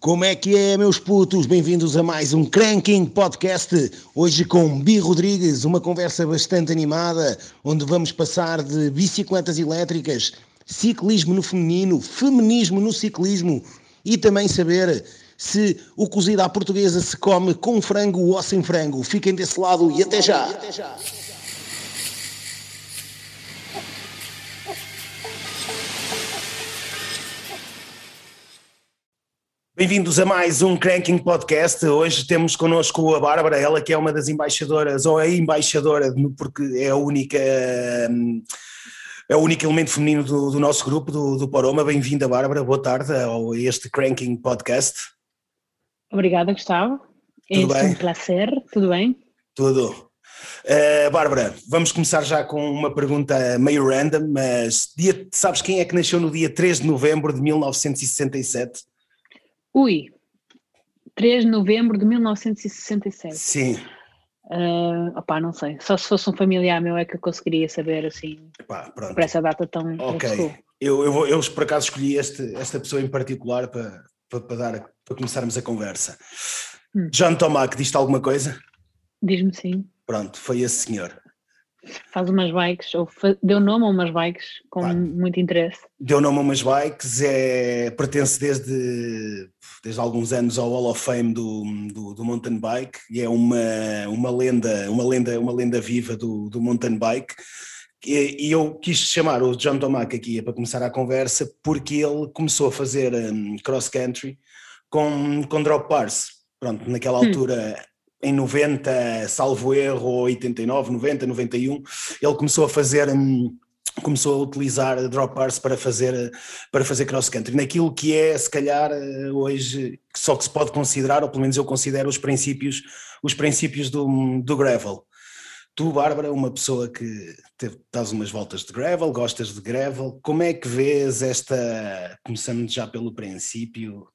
Como é que é, meus putos? Bem-vindos a mais um Cranking Podcast. Hoje com Bi Rodrigues, uma conversa bastante animada, onde vamos passar de bicicletas elétricas, ciclismo no feminino, feminismo no ciclismo e também saber se o cozido à portuguesa se come com frango ou sem frango. Fiquem desse lado e até já. Bem-vindos a mais um Cranking Podcast. Hoje temos connosco a Bárbara, ela que é uma das embaixadoras, ou é embaixadora, porque é a única, é o único elemento feminino do, do nosso grupo, do, do Paroma. Bem-vinda, Bárbara, boa tarde a este Cranking Podcast. Obrigada, Gustavo. Tudo é bem? um prazer, tudo bem? Tudo. Uh, Bárbara, vamos começar já com uma pergunta meio random, mas dia, sabes quem é que nasceu no dia 3 de novembro de 1967? Ui, 3 de novembro de 1967. Sim. Uh, opá, não sei. Só se fosse um familiar meu é que eu conseguiria saber assim Epá, por essa data tão. Ok. Eu, eu, eu, por acaso escolhi este, esta pessoa em particular para, para, para, dar, para começarmos a conversa. Hum. John Tomac, diz-te alguma coisa? Diz-me sim. Pronto, foi esse senhor faz umas bikes, ou deu nome a umas bikes com muito interesse. Deu nome a umas bikes, é, pertence desde, desde alguns anos ao Hall of Fame do, do, do, mountain bike e é uma, uma, lenda, uma, lenda, uma lenda viva do, do mountain bike. E, e eu quis chamar o John Tomac aqui para começar a conversa porque ele começou a fazer um, cross country com, com drop bars. Pronto, naquela hum. Em 90, salvo erro, 89, 90, 91, ele começou a fazer. Hum, começou a utilizar drop bars para fazer, para fazer cross country, naquilo que é, se calhar, eh, hoje, só que se pode considerar, ou pelo menos eu considero os princípios, os princípios do, do gravel. Tu, Bárbara, uma pessoa que teve, dás umas voltas de gravel, gostas de gravel, como é que vês esta, começando já pelo princípio,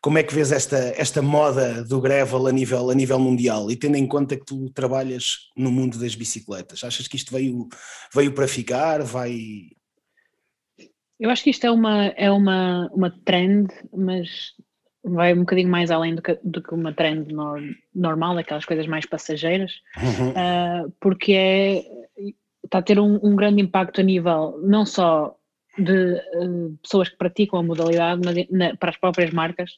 como é que vês esta, esta moda do gravel a nível, a nível mundial e tendo em conta que tu trabalhas no mundo das bicicletas? Achas que isto veio, veio para ficar? Vai. Eu acho que isto é uma, é uma, uma trend, mas vai um bocadinho mais além do que, do que uma trend no, normal, aquelas coisas mais passageiras, uhum. uh, porque é, está a ter um, um grande impacto a nível não só de uh, pessoas que praticam a modalidade, mas na, para as próprias marcas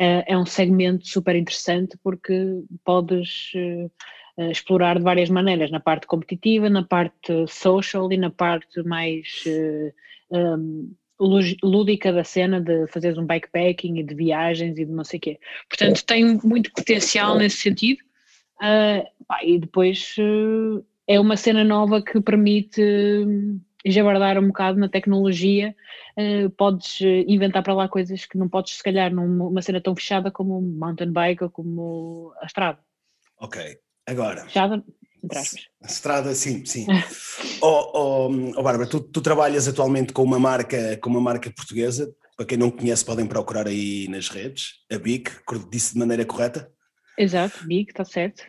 uh, é um segmento super interessante porque podes uh, explorar de várias maneiras, na parte competitiva, na parte social e na parte mais um, lúdica da cena de fazeres um bikepacking e de viagens e de não sei o quê. Portanto, tem muito potencial nesse sentido. Pá, e depois é uma cena nova que permite jabardar um bocado na tecnologia, uh, podes eh, inventar para lá coisas que não podes, se calhar, numa cena tão fechada como um mountain bike ou como a estrada. Ok, agora. Fechada, entre aspas. Estrada, sim, sim. oh, oh, oh Bárbara, tu, tu, trabalhas atualmente com uma marca, com uma marca portuguesa, para quem não conhece podem procurar aí nas redes, a BIC, disse de maneira correta? Exato, Big, está certo.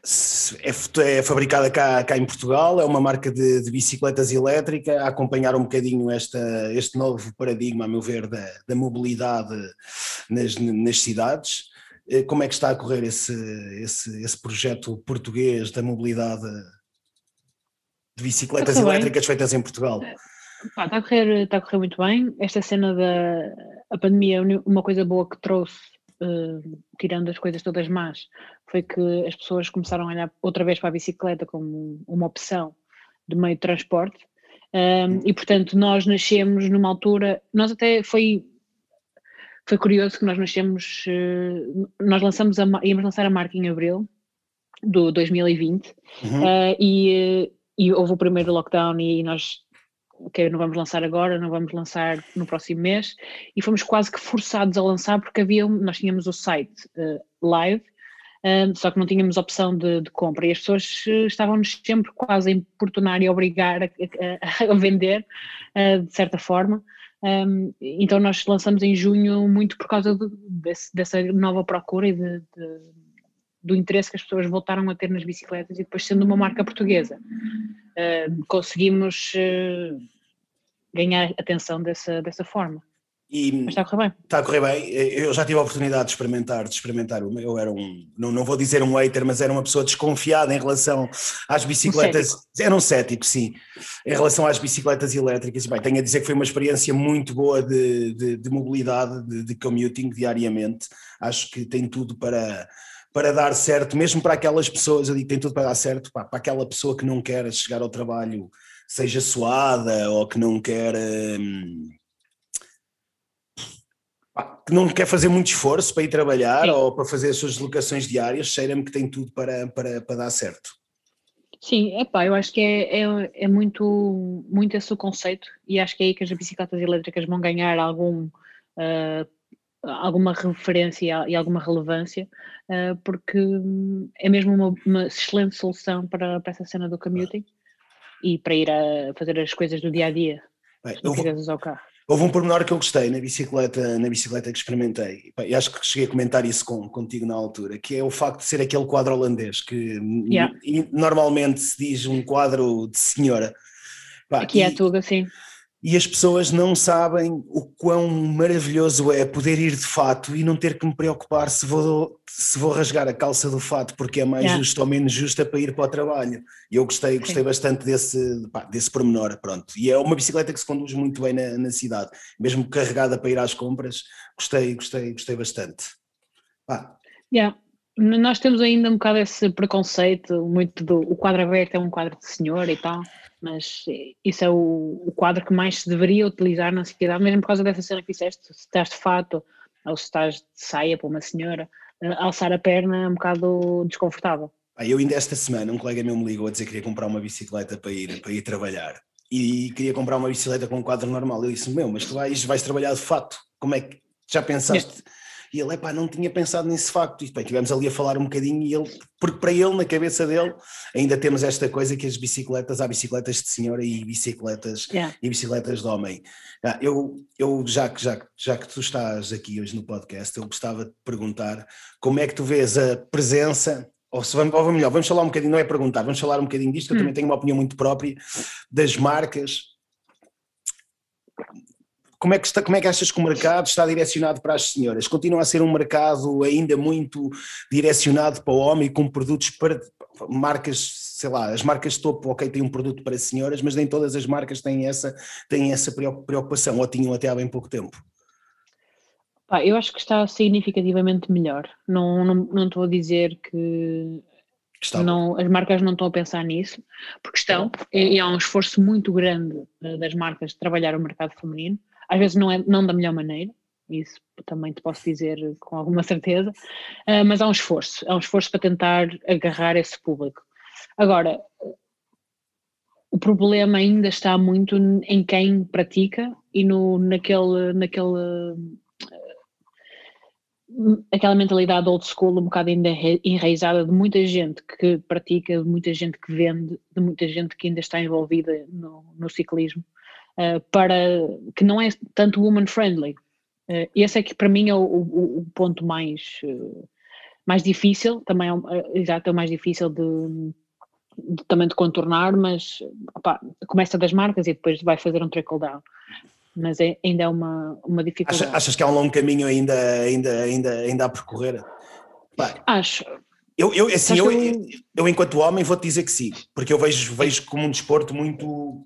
É, é, fabricada cá, cá em Portugal, é uma marca de, de, bicicletas elétrica, a acompanhar um bocadinho esta, este novo paradigma, a meu ver, da, da mobilidade nas, nas cidades. Eh, como é que está a correr esse, esse, esse projeto português da mobilidade de bicicletas elétricas bem. feitas em Portugal? está, a correr, está a correr muito bem. Esta cena da a pandemia, uma coisa boa que trouxe uh, tirando as coisas todas más, foi que as pessoas começaram a olhar outra vez para a bicicleta como uma opção de meio de transporte. Um, e portanto, nós nascemos numa altura, nós até foi foi curioso que nós nascemos, uh, nós lançamos a, íamos lançar a marca em abril do 2020 uhum. uh, e, e houve o primeiro lockdown e nós ok, não vamos lançar agora, não vamos lançar no próximo mês, e fomos quase que forçados a lançar porque havia, nós tínhamos o site uh, live, um, só que não tínhamos opção de, de compra e as pessoas uh, estavam-nos sempre quase a importunar e a obrigar a, a, a vender, uh, de certa forma. Um, então nós lançamos em junho muito por causa de, desse, dessa nova procura e de do interesse que as pessoas voltaram a ter nas bicicletas e depois sendo uma marca portuguesa uh, conseguimos uh, ganhar atenção dessa, dessa forma. E Mas está a correr bem. Está a correr bem. Eu já tive a oportunidade de experimentar, de experimentar. Eu era um, não, não vou dizer um hater, mas era uma pessoa desconfiada em relação às bicicletas. Um era um cético, sim. Em relação às bicicletas elétricas. Bem, tenho a dizer que foi uma experiência muito boa de, de, de mobilidade, de, de commuting diariamente. Acho que tem tudo para para dar certo, mesmo para aquelas pessoas, eu digo tem tudo para dar certo, pá, para aquela pessoa que não quer chegar ao trabalho, seja suada ou que não quer. Hum, que não quer fazer muito esforço para ir trabalhar Sim. ou para fazer as suas deslocações diárias, cheira-me que tem tudo para, para, para dar certo. Sim, epá, eu acho que é, é, é, muito, muito esse o conceito e acho que é aí que as bicicletas elétricas vão ganhar algum, uh, alguma referência e alguma relevância, uh, porque é mesmo uma, uma, excelente solução para, para essa cena do commuting e para ir a fazer as coisas do dia a dia. Bem, eu, vou, usar o carro. Houve um pormenor que eu gostei na bicicleta, na bicicleta que experimentei, e acho que cheguei a comentar isso com, contigo na altura, que é o facto de ser aquele quadro holandês, que yeah. normalmente se diz um quadro de senhora. Aqui é tudo assim e as pessoas não sabem o quão maravilhoso é poder ir de fato e não ter que me preocupar se vou, se vou rasgar a calça do fato porque é mais yeah. justo ou menos justa para ir para o trabalho. E eu gostei, gostei bastante desse, pá, desse pormenor, pronto. E é uma bicicleta que se conduz muito bem na, na cidade, mesmo carregada para ir às compras, gostei, gostei, gostei bastante. Pá. Yeah. Nós temos ainda um bocado esse preconceito, muito do o quadro aberto é um quadro de senhor e tal mas isso é o, o, quadro que mais se deveria utilizar na sociedade, mesmo por causa dessa cena que fizeste, se estás de fato ou se estás de saia para uma senhora, uh, alçar a perna é um bocado desconfortável. Eu ainda esta semana, um colega meu me ligou a dizer que queria comprar uma bicicleta para ir, para ir trabalhar e queria comprar uma bicicleta com um quadro normal. Eu disse, meu, mas tu vais, vais trabalhar de fato, como é que, já pensaste... E ele, epá, não tinha pensado nesse facto. E bem, tivemos ali a falar um bocadinho e ele, porque para ele, na cabeça dele, ainda temos esta coisa que as bicicletas, há bicicletas de senhora e bicicletas, yeah. e bicicletas de homem. Ah, eu, eu já, que, já, já que tu estás aqui hoje no podcast, eu gostava de perguntar como é que tu vês a presença ou se vamos, ou melhor, vamos falar um bocadinho, não é perguntar, vamos falar um bocadinho disto, eu hum. também tenho uma opinião muito própria das marcas como é, que está, como é que achas que o mercado está direcionado para as senhoras? Continua a ser um mercado ainda muito direcionado para o homem, com produtos para marcas, sei lá, as marcas topo, ok, têm um produto para senhoras, mas nem todas as marcas têm essa, têm essa preocupação, ou tinham até há bem pouco tempo. Eu acho que está significativamente melhor. Não, não, não estou a dizer que não, as marcas não estão a pensar nisso, porque estão, e há um esforço muito grande eh, das marcas de trabalhar o mercado feminino às vezes não é não da melhor maneira, isso também te posso dizer com alguma certeza, uh, mas há um esforço, há um esforço para tentar agarrar esse público. Agora, o problema ainda está muito em quem pratica e no, naquele, naquele aquela mentalidade old school um bocado ainda enraizada de muita gente que pratica, de muita gente que vende, de muita gente que ainda está envolvida no, no ciclismo uh, para que não é tanto woman friendly. Uh, esse é que para mim é o, o, o ponto mais, uh, mais difícil, também é, exato, é o mais difícil de, de também de contornar, mas opa, começa das marcas e depois vai fazer um trickle down. Mas é, ainda é uma, uma dificuldade. Achas, achas que há um longo caminho ainda, ainda, ainda, ainda a percorrer? Acho. Eu, eu, assim, eu, eu, eu, enquanto homem, vou-te dizer que sim, porque eu vejo, vejo como um desporto muito,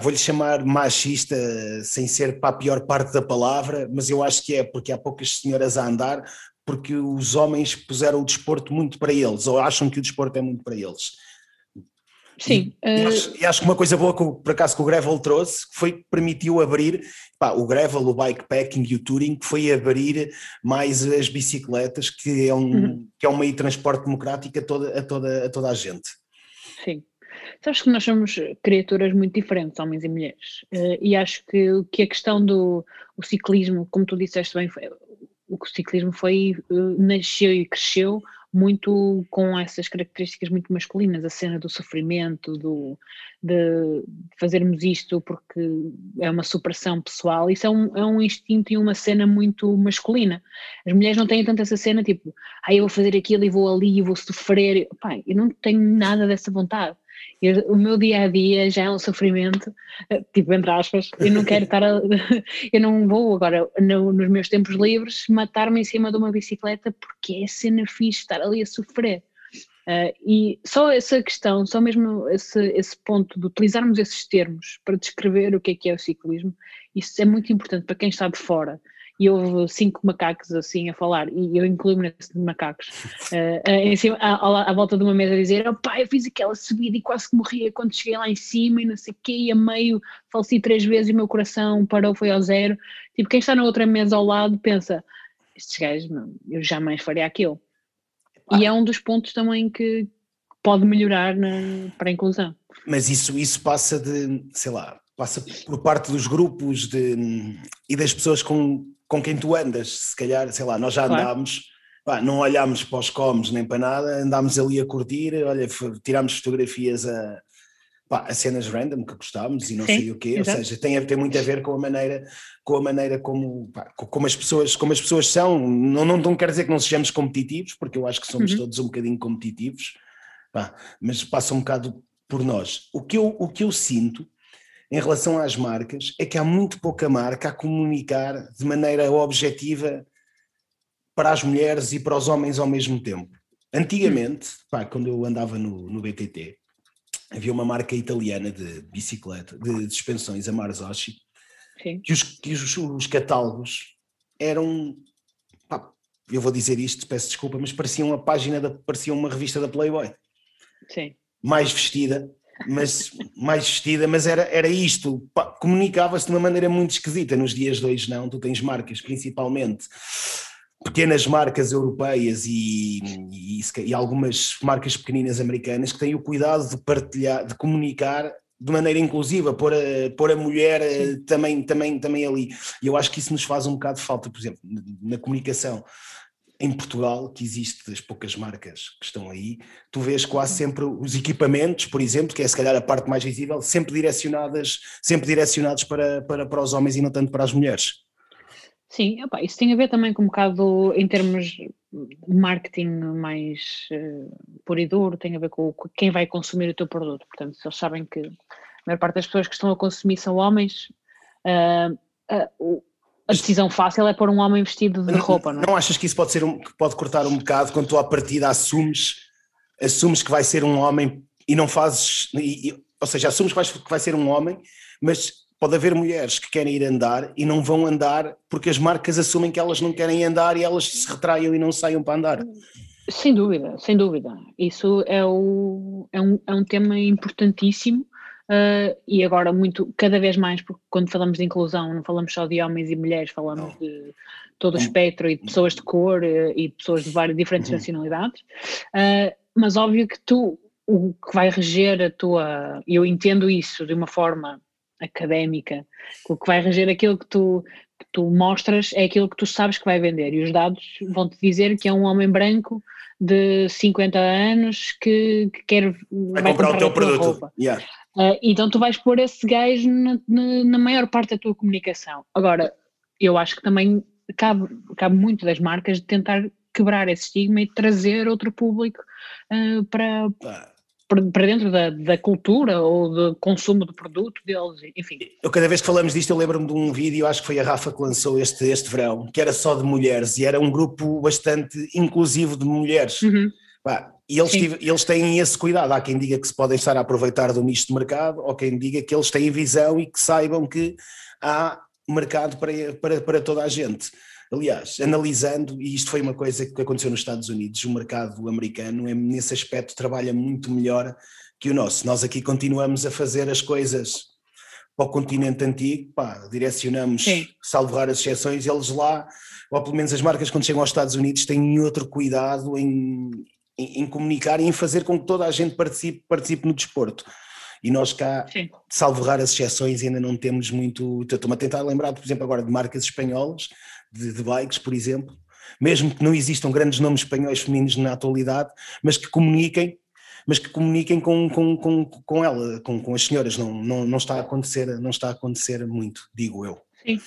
vou-lhe chamar machista sem ser para a pior parte da palavra, mas eu acho que é porque há poucas senhoras a andar, porque os homens puseram o desporto muito para eles, ou acham que o desporto é muito para eles. Sim. E, uh... acho, e, acho, que uma coisa boa que, por acaso, que o Gravel trouxe foi que permitiu abrir pá, o Gravel, o bikepacking e o touring, que foi abrir mais as bicicletas, que é um, uhum. que é um meio de transporte democrático a toda, a toda, a toda a gente. Sim. Sabes que nós somos criaturas muito diferentes, homens e mulheres, uh, e acho que, que a questão do ciclismo, como tu disseste bem, foi, o ciclismo foi, uh, nasceu e cresceu muito com essas características muito masculinas, a cena do sofrimento, do, de fazermos isto porque é uma supressão pessoal, isso é um, é um instinto e uma cena muito masculina. As mulheres não têm tanto essa cena tipo, ah, eu vou fazer aquilo e vou ali e vou sofrer. Pai, eu não tenho nada dessa vontade. E o meu dia a dia já é um sofrimento, eh, tipo, entre aspas, eu não quero estar a, eu não vou agora, no, nos meus tempos livres, matar-me em cima de uma bicicleta porque é cena fixe estar ali a sofrer. Uh, e só essa questão, só mesmo esse, esse ponto de utilizarmos esses termos para descrever o que é que é o ciclismo, isso é muito importante para quem está de fora e houve cinco macacos assim a falar, e eu incluo-me nesse de macacos, uh, em cima, à, à, volta de uma mesa a dizer: oh, pá, eu fiz aquela subida e quase que morria quando cheguei lá em cima e não sei o quê, e a meio faleci três vezes e o meu coração parou, foi ao zero. Tipo, quem está na outra mesa ao lado pensa: estes gajos, eu jamais faria aquilo. Ah. E é um dos pontos também que pode melhorar na, para a inclusão. Mas isso, isso passa de, sei lá, passa por parte dos grupos de, e das pessoas com, com quem tu andas, se calhar, sei lá, nós já andámos, pá, não olhámos para os comes nem para nada, andámos ali a curtir, olha, tirámos fotografias a, pá, a cenas random que gostámos e não Sim, sei o quê, ou seja, tem, tem muito a ver com a maneira, com a maneira como, pá, como, as, pessoas, como as pessoas são, não, não, não quer dizer que não sejamos competitivos, porque eu acho que somos uhum. todos um bocadinho competitivos, pá, mas passa um bocado por nós. O que eu, o que eu sinto em relação às marcas é que há muito pouca marca a comunicar de maneira objetiva para as mulheres e para os homens ao mesmo tempo. Antigamente, pá, quando eu andava no, no BTT, havia uma marca italiana de bicicleta, de, suspensões, a Marzocchi, que, os, que os, os, catálogos eram, pá, eu vou dizer isto, peço desculpa, mas pareciam uma página, da, parecia uma revista da Playboy. Sim. Mais vestida, mas mais vestida, mas era, era isto, comunicava-se de uma maneira muito esquisita. Nos dias de hoje, não, tu tens marcas, principalmente pequenas marcas europeias e, e, e, algumas marcas pequeninas americanas que têm o cuidado de partilhar, de comunicar de maneira inclusiva, pôr a, pôr a mulher eh, também, também, também ali. E eu acho que isso nos faz um bocado de falta, por exemplo, na comunicação em Portugal, que existe das poucas marcas que estão aí, tu vês quase sempre os equipamentos, por exemplo, que é se calhar a parte mais visível, sempre direcionadas, sempre direcionados para, para, para os homens e não tanto para as mulheres. Sim, opa, isso tem a ver também com um bocado em termos de marketing mais uh, puro e duro, tem a ver com, com, quem vai consumir o teu produto. Portanto, se eles sabem que a maior parte das pessoas que estão a consumir são homens, uh, uh, a decisão fácil é pôr um homem vestido de roupa, não é? Não achas que isso pode, ser um, pode cortar um bocado quando tu à partida assumes, assumes que vai ser um homem e não fazes, e, e, ou seja, assumes que vai, que vai ser um homem, mas pode haver mulheres que querem ir andar e não vão andar porque as marcas assumem que elas não querem andar e elas se retraiam e não saiam para andar. Sem dúvida, sem dúvida. Isso é, o, é, um, é um tema importantíssimo Uh, e agora muito, cada vez mais, porque quando falamos de inclusão não falamos só de homens e mulheres, falamos não. de todo o espectro e de pessoas de cor uh, e pessoas de várias diferentes uhum. nacionalidades, uh, mas óbvio que tu, o que vai reger a tua, eu entendo isso de uma forma académica, o que vai reger aquilo que tu, que tu mostras é aquilo que tu sabes que vai vender e os dados vão-te dizer que é um homem branco de 50 anos que, que quer vai, vai comprar, comprar o teu produto. Yeah. Uh, então tu vais pôr esse gajo na, na, na, maior parte da tua comunicação. Agora, eu acho que também cabe, cabe muito das marcas de tentar quebrar esse estigma e trazer outro público uh, para, para dentro da, da, cultura ou do consumo do produto deles, enfim. Eu cada vez que falamos disto eu lembro-me de um vídeo, acho que foi a Rafa que lançou este, este verão, que era só de mulheres e era um grupo bastante inclusivo de mulheres. Uhum. E eles, tive, eles têm esse cuidado. Há quem diga que se podem estar a aproveitar do nicho de mercado, ou quem diga que eles têm visão e que saibam que há mercado para, para, para toda a gente. Aliás, analisando, e isto foi uma coisa que aconteceu nos Estados Unidos, o mercado americano, é, nesse aspecto, trabalha muito melhor que o nosso. Nós aqui continuamos a fazer as coisas para o continente antigo, pá, direcionamos, Sim. salvo raras exceções, eles lá, ou pelo menos as marcas quando chegam aos Estados Unidos têm outro cuidado em, em, em, comunicar e em fazer com que toda a gente participe, participe no desporto. E nós cá, Sim. salvo raras exceções, ainda não temos muito. Estou-me a tentar lembrar, por exemplo, agora de marcas espanholas, de, de bikes, por exemplo, mesmo que não existam grandes nomes espanhóis femininos na atualidade, mas que comuniquem mas que comuniquem com, com, com, com ela, com, com as senhoras, não, não, não, está a acontecer, não está a acontecer muito, digo eu. Sim.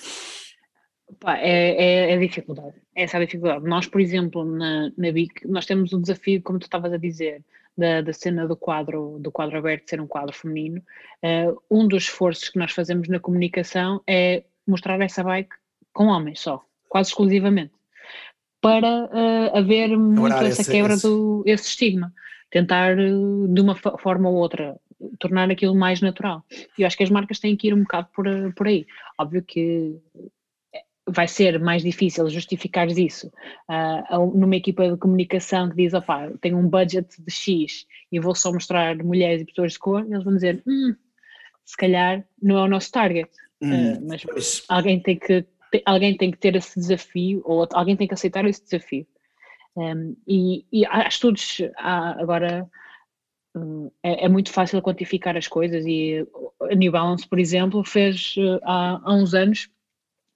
É, é, é, dificuldade, essa é a dificuldade. Nós, por exemplo, na, na BIC, nós temos o desafio, como tu estavas a dizer, da, da cena do quadro, do quadro aberto ser um quadro feminino, uh, um dos esforços que nós fazemos na comunicação é mostrar essa bike com homens só, quase exclusivamente, para uh, haver muito essa esse, quebra esse... do esse estigma, tentar uh, de uma forma ou outra tornar aquilo mais natural. E eu acho que as marcas têm que ir um bocado por, por aí. Óbvio que vai ser mais difícil justificar isso uh, numa equipa de comunicação que diz, opá, tenho um budget de X e vou só mostrar mulheres e pessoas de cor, eles vão dizer, hum, se calhar não é o nosso target, hum, uh, mas pois. alguém tem que alguém tem que ter esse desafio ou alguém tem que aceitar esse desafio. Um, e, e, há estudos há agora um, é, é, muito fácil quantificar as coisas e a New Balance, por exemplo, fez há, há uns anos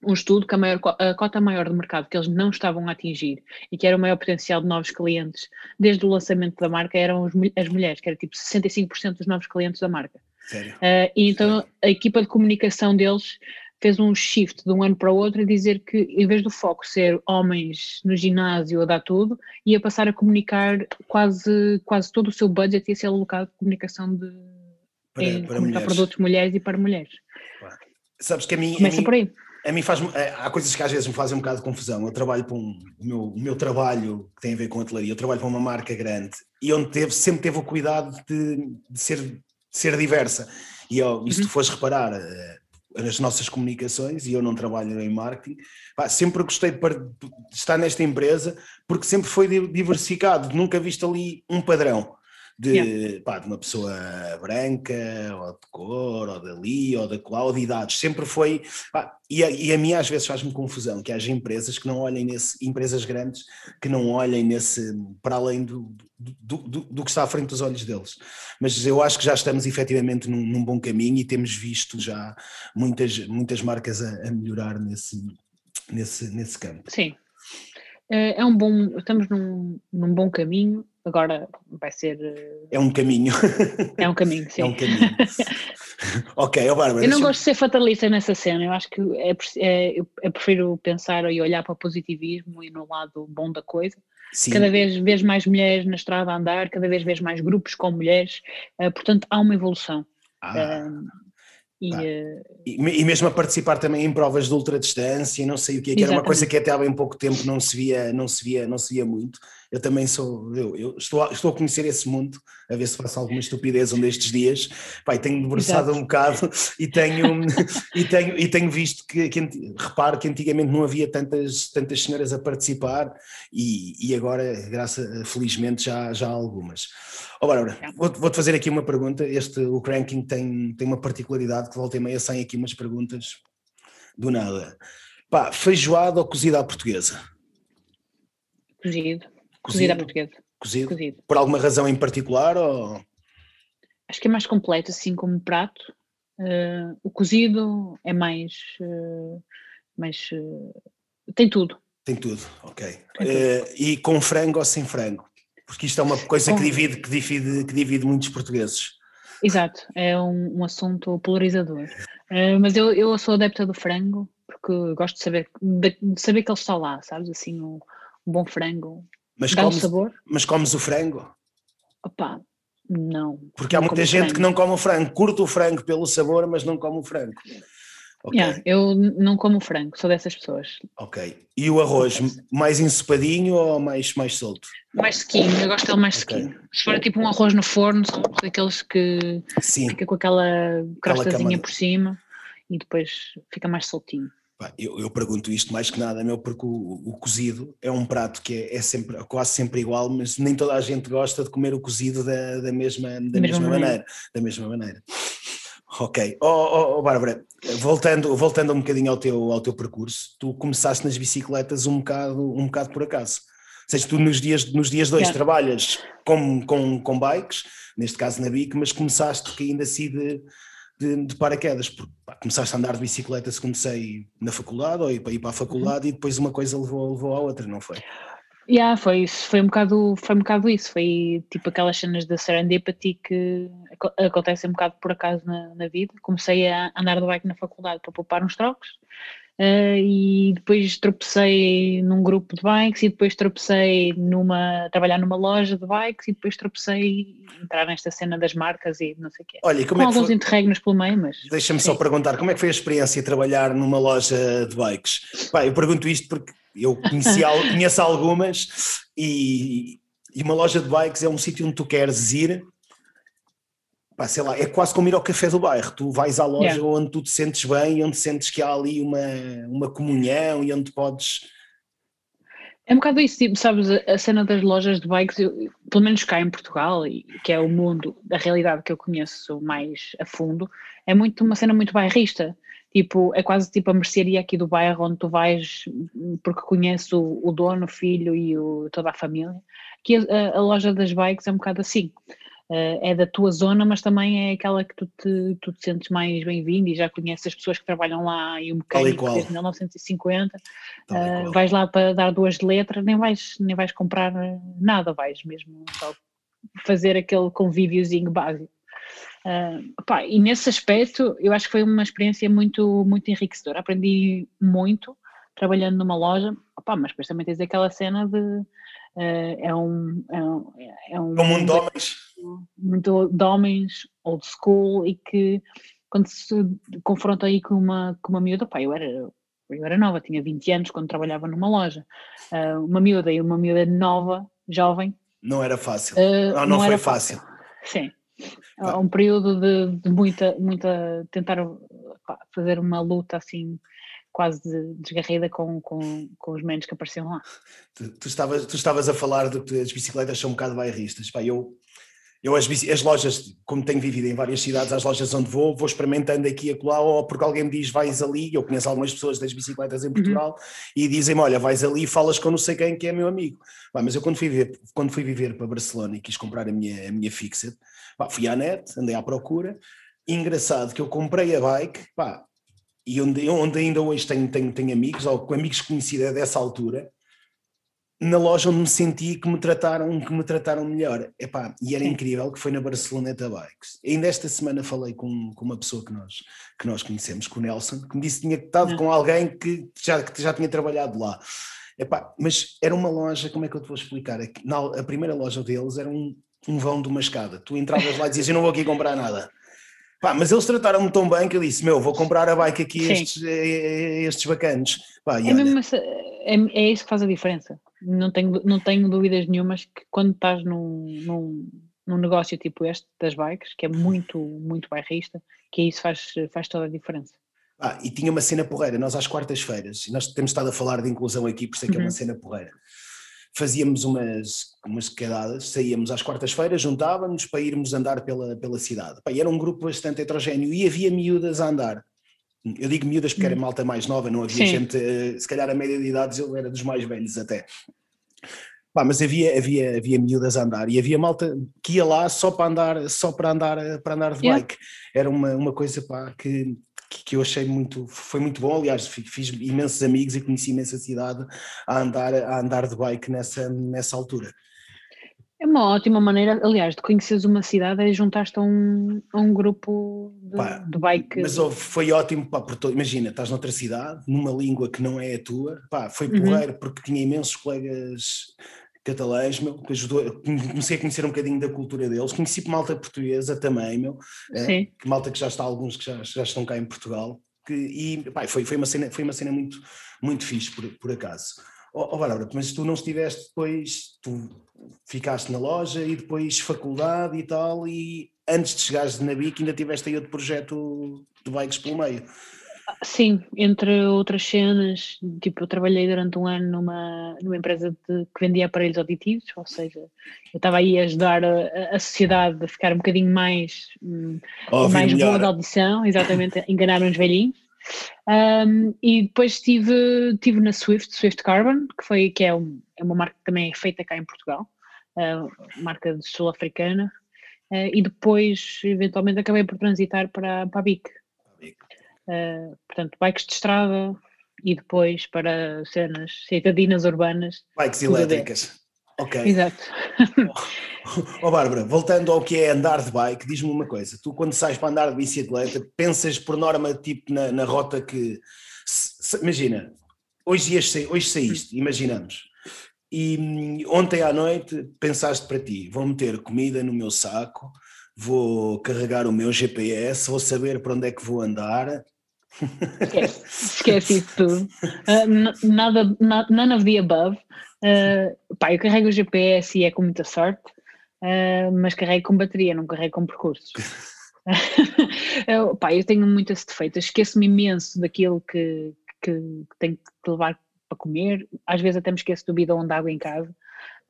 um estudo que a, maior, a cota maior de mercado que eles não estavam a atingir e que era o maior potencial de novos clientes desde o lançamento da marca eram as mulheres, que era tipo 65% dos novos clientes da marca. Sério? Uh, e então Sério? a equipa de comunicação deles fez um shift de um ano para o outro e dizer que em vez do foco ser homens no ginásio a dar tudo, ia passar a comunicar quase, quase todo o seu budget ia ser alocado de comunicação de para, em, para comunicar mulheres. produtos mulheres e para mulheres. Sabes que a mim. Começa a mim, por aí a mim faz é, há coisas que às vezes me fazem um bocado de confusão. Eu trabalho para um, o, meu, o meu trabalho que tem a ver com hotelaria, eu trabalho para uma marca grande e onde teve, sempre teve o cuidado de, de ser, de ser diversa. E, eu, e se tu uhum. fores reparar uh, nas nossas comunicações, e eu não trabalho em marketing, pá, sempre gostei de, de estar nesta empresa porque sempre foi diversificado, nunca visto ali um padrão de, yeah. pá, de uma pessoa branca, ou de cor, ou dali, ou da qual, de idades, sempre foi, pá, e, a, e a mim às vezes faz-me confusão que haja empresas que não olhem nesse, empresas grandes, que não olhem nesse, para além do, do, do, do que está à frente dos olhos deles, mas eu acho que já estamos efetivamente num, num bom caminho e temos visto já muitas, muitas marcas a, a melhorar nesse, nesse, nesse campo. Sim, é, é um bom, estamos num, num bom caminho, agora vai ser. Eh, é um caminho. É um caminho, sim. É um caminho. ok, oh Bárbara. Eu não gosto de ser fatalista nessa cena, eu acho que é, é, eu prefiro pensar e olhar para o positivismo e no lado bom da coisa. Sim. Cada vez vejo mais mulheres na estrada a andar, cada vez vejo mais grupos com mulheres, uh, portanto há uma evolução. Ah. Uh, e, e, mesmo a participar também em provas de ultradistância, não sei o que, que era uma coisa que até há bem pouco tempo não se via, não se via, não se via muito. Eu também sou, eu, eu estou, a, estou a conhecer esse mundo, a ver se faço alguma estupidez um destes dias. Pai, tenho debruçado um bocado e tenho, e tenho, e tenho visto que, que, reparo que antigamente não havia tantas, tantas senhoras a participar e, e agora, graças, felizmente, já, já há algumas. Oh, Bárbara, vou-te vou fazer aqui uma pergunta. Este, o Cranking tem, tem uma particularidade que volta e meia saem aqui umas perguntas do nada. Pá, feijoada ou cozida à portuguesa? Cozido. Cozido à portuguesa. Cozido? Cozido. Por alguma razão em particular ou... Acho que é mais completo assim como prato. Uh, o cozido é mais... Uh, mais uh, tem tudo. Tem tudo, ok. Tem tudo. e com frango ou sem frango? porque isto é uma coisa que divide, que divide, que divide muitos portugueses. Exato, é um, um assunto polarizador. Mas eu, eu sou adepta do frango, porque gosto de saber, de, de saber que ele está lá, sabes? Assim, um, um bom frango. Mas dá comes, sabor. Mas comes o frango? Opa, não. Porque há muita gente frango. que não come o frango, curta o frango pelo sabor, mas não come o frango. Okay. Yeah, eu não como frango, sou dessas pessoas. Ok. E o arroz, mais ensopadinho ou mais, mais solto? Mais sequinho, eu gosto dele mais okay. sequinho. Se for tipo um arroz no forno, são daqueles que Sim. fica com aquela crostazinha por cima e depois fica mais soltinho. Eu, eu, pergunto isto mais que nada, meu, porque o, o cozido é um prato que é, é, sempre, quase sempre igual, mas nem toda a gente gosta de comer o cozido da, da mesma, da, mesma, mesma maneira. maneira. Da mesma maneira. Ok. Oh, oh, oh, Bárbara, voltando, voltando um bocadinho ao teu, ao teu percurso, tu começaste nas bicicletas um bocado, um bocado por acaso. Ou seja, tu nos dias, nos dias dois trabalhas com, com, com bikes, neste caso na BIC, mas começaste ainda assim de, de, de paraquedas, porque pá, começaste a andar de bicicleta se comecei na faculdade ou ir para ir para a faculdade uhum. e depois uma coisa levou, levou à outra, não foi? Yeah, foi isso, foi um bocado, foi um bocado isso, foi tipo aquelas cenas da serendipity que acontecem um bocado por acaso na, na vida. Comecei a andar de bike na faculdade para poupar uns trocos, Uh, e depois tropecei num grupo de bikes e depois tropecei numa trabalhar numa loja de bikes e depois tropecei entrar nesta cena das marcas e não sei o quê. Olha, como Com é alguns foi... interregnos pelo meio, mas deixa-me só perguntar como é que foi a experiência de trabalhar numa loja de bikes? Pá, eu pergunto isto porque eu conheci, conheço algumas e, e uma loja de bikes é um sítio onde tu queres ir pá, sei lá, é quase como ir ao café do bairro. Tu vais à loja yeah. onde tu te sentes bem, onde sentes que há ali uma, uma comunhão e onde podes. É um bocado isso, tipo, sabes, a cena das lojas de bikes, eu, pelo menos cá em Portugal, que é o mundo da realidade que eu conheço mais a fundo, é muito uma cena muito bairrista. Tipo, é quase tipo a mercearia aqui do bairro onde tu vais porque conheces o, o dono, o filho e o, toda a família. Que a, a, loja das bikes é um bocado assim é da tua zona, mas também é aquela que tu te, tu te sentes mais bem-vindo e já conheces as pessoas que trabalham lá e o mecânico desde 1950. Uh, vais lá para dar duas de letra, nem vais, nem vais comprar nada, vais mesmo só fazer aquele convíviozinho básico. Uh, pá, e nesse aspecto eu acho que foi uma experiência muito, muito enriquecedora. Aprendi muito trabalhando numa loja, opá, mas depois também tens aquela cena de uh, é, um, é um. É um, é um mundo de homens muito de homens, old school, e que quando se confronta aí com uma, com uma miúda, pá, eu era, eu era nova, tinha 20 anos quando trabalhava numa loja, uh, uma miúda e uma miúda nova, jovem. Não era fácil, uh, não, não, não, foi fácil. fácil. Sim, ah. um período de, de, muita, muita, tentar pá, fazer uma luta assim, quase desgarrida com, com, com os menos que apareciam lá. Tu, tu, estavas, tu estavas a falar de que as bicicletas são um bocado bairristas. Pá, eu, eu as, as, lojas, como tenho vivido em várias cidades, as lojas onde vou, vou experimentando aqui e acolá, ou porque alguém me diz vais ali, eu conheço algumas pessoas das bicicletas em uhum. Portugal, uhum. e dizem-me, olha, vais ali e falas com não sei quem que é meu amigo. Bah, mas eu quando fui, viver, quando fui viver para Barcelona e quis comprar a minha, a minha Fixed, bah, fui à net, andei à procura, e engraçado que eu comprei a bike, e onde, onde ainda hoje tenho, tenho, tenho amigos, ou com amigos conhecidos dessa altura, na loja onde me senti que me trataram, que me trataram melhor. Epá, e era incrível que foi na Barceloneta Bikes. Ainda esta semana falei com, com uma pessoa que nós, que nós conhecemos, com o Nelson, que me disse que tinha estado hum. com alguém que já, que já tinha trabalhado lá. Epá, mas era uma loja, como é que eu te vou explicar? É na, a primeira loja deles era um, um vão de uma escada. Tu entravas lá e dizias, eu não vou aqui comprar nada. Pá, mas eles trataram-me tão bem que eu disse: Meu, vou comprar a bike aqui, estes, estes bacanos. Pá, é, mesmo, é, é isso que faz a diferença não tenho, não tenho dúvidas nenhumas que quando estás num, num, num negócio tipo este das bikes, que é muito, muito bairrista, que isso faz, faz toda a diferença. Ah, e tinha uma cena porreira, nós às quartas-feiras, nós temos estado a falar de inclusão aqui, por isso é que uhum. é uma uhum. cena porreira. Fazíamos umas, umas quedadas, saíamos às quartas-feiras, juntávamos para irmos andar pela, pela cidade. Pá, era um grupo bastante heterogéneo e havia miúdas a andar. Eu digo miúdas porque era hum. malta mais nova, não havia Sim. gente, eh, se calhar a média de idades eu era dos mais velhos até. Pá, mas havia, havia, havia miúdas a andar e havia malta que ia lá só para andar, só para andar, para andar de yeah. bike. Era uma, uma coisa pá, que, que eu achei muito, foi muito bom. Aliás, fiz imensos amigos e conheci imensa cidade a andar, a andar de bike nessa, nessa altura. É uma ótima maneira, aliás, de conheceres uma cidade é juntar-te a um, a um grupo de, pá, de bike. Mas oh, foi ótimo, pá, porque, imagina, estás noutra cidade, numa língua que não é a tua, pá, foi uhum. porreiro porque tinha imensos colegas catalães, meu, que ajudou, comecei a conhecer um bocadinho da cultura deles, conheci malta portuguesa também, meu, é, que malta que já está, alguns que já, já estão cá em Portugal, que, e pá, foi, foi, uma cena, foi uma cena muito, muito fixe, por, por acaso. Oh, oh Bárbara, mas tu não estiveste depois, tu ficaste na loja e depois faculdade e tal, e antes de chegares na BIC ainda tiveste aí outro projeto de bikes pelo meio. Sim, entre outras cenas, tipo, eu trabalhei durante um ano numa, numa empresa de, que vendia aparelhos auditivos, ou seja, eu estava aí a ajudar a, a sociedade a ficar um bocadinho mais, hum, mais boa de audição, exatamente, enganar uns velhinhos. Um, e depois estive, estive na Swift, Swift Carbon, que, foi, que é, um, é uma marca que também é feita cá em Portugal, uh, marca sul-africana, uh, e depois, eventualmente, acabei por transitar para, para a BIC. Uh, portanto, bikes de estrada e depois para cenas citadinas urbanas. Bikes elétricas. Ok. Exato. Ó oh, Bárbara, voltando ao que é andar de bike, diz-me uma coisa: tu, quando sais para andar de bicicleta, pensas por norma tipo na, na rota que Se, se, imagina, hoje, ias, hoje saíste, imaginamos, e hum, ontem à noite pensaste para ti, vou meter comida no meu saco, vou carregar o meu GPS, vou saber para onde é que vou andar. Esquece, esquece isso tudo. Uh, nada, none of the above. Uh, pá, eu carrego o GPS e é com muita sorte, uh, mas carrego com bateria, não carrego com percursos. eu, pá, eu tenho muito esse defeito, esqueço-me imenso daquilo que, que, que tenho que levar para comer, às vezes até me esqueço do bidão de água em casa.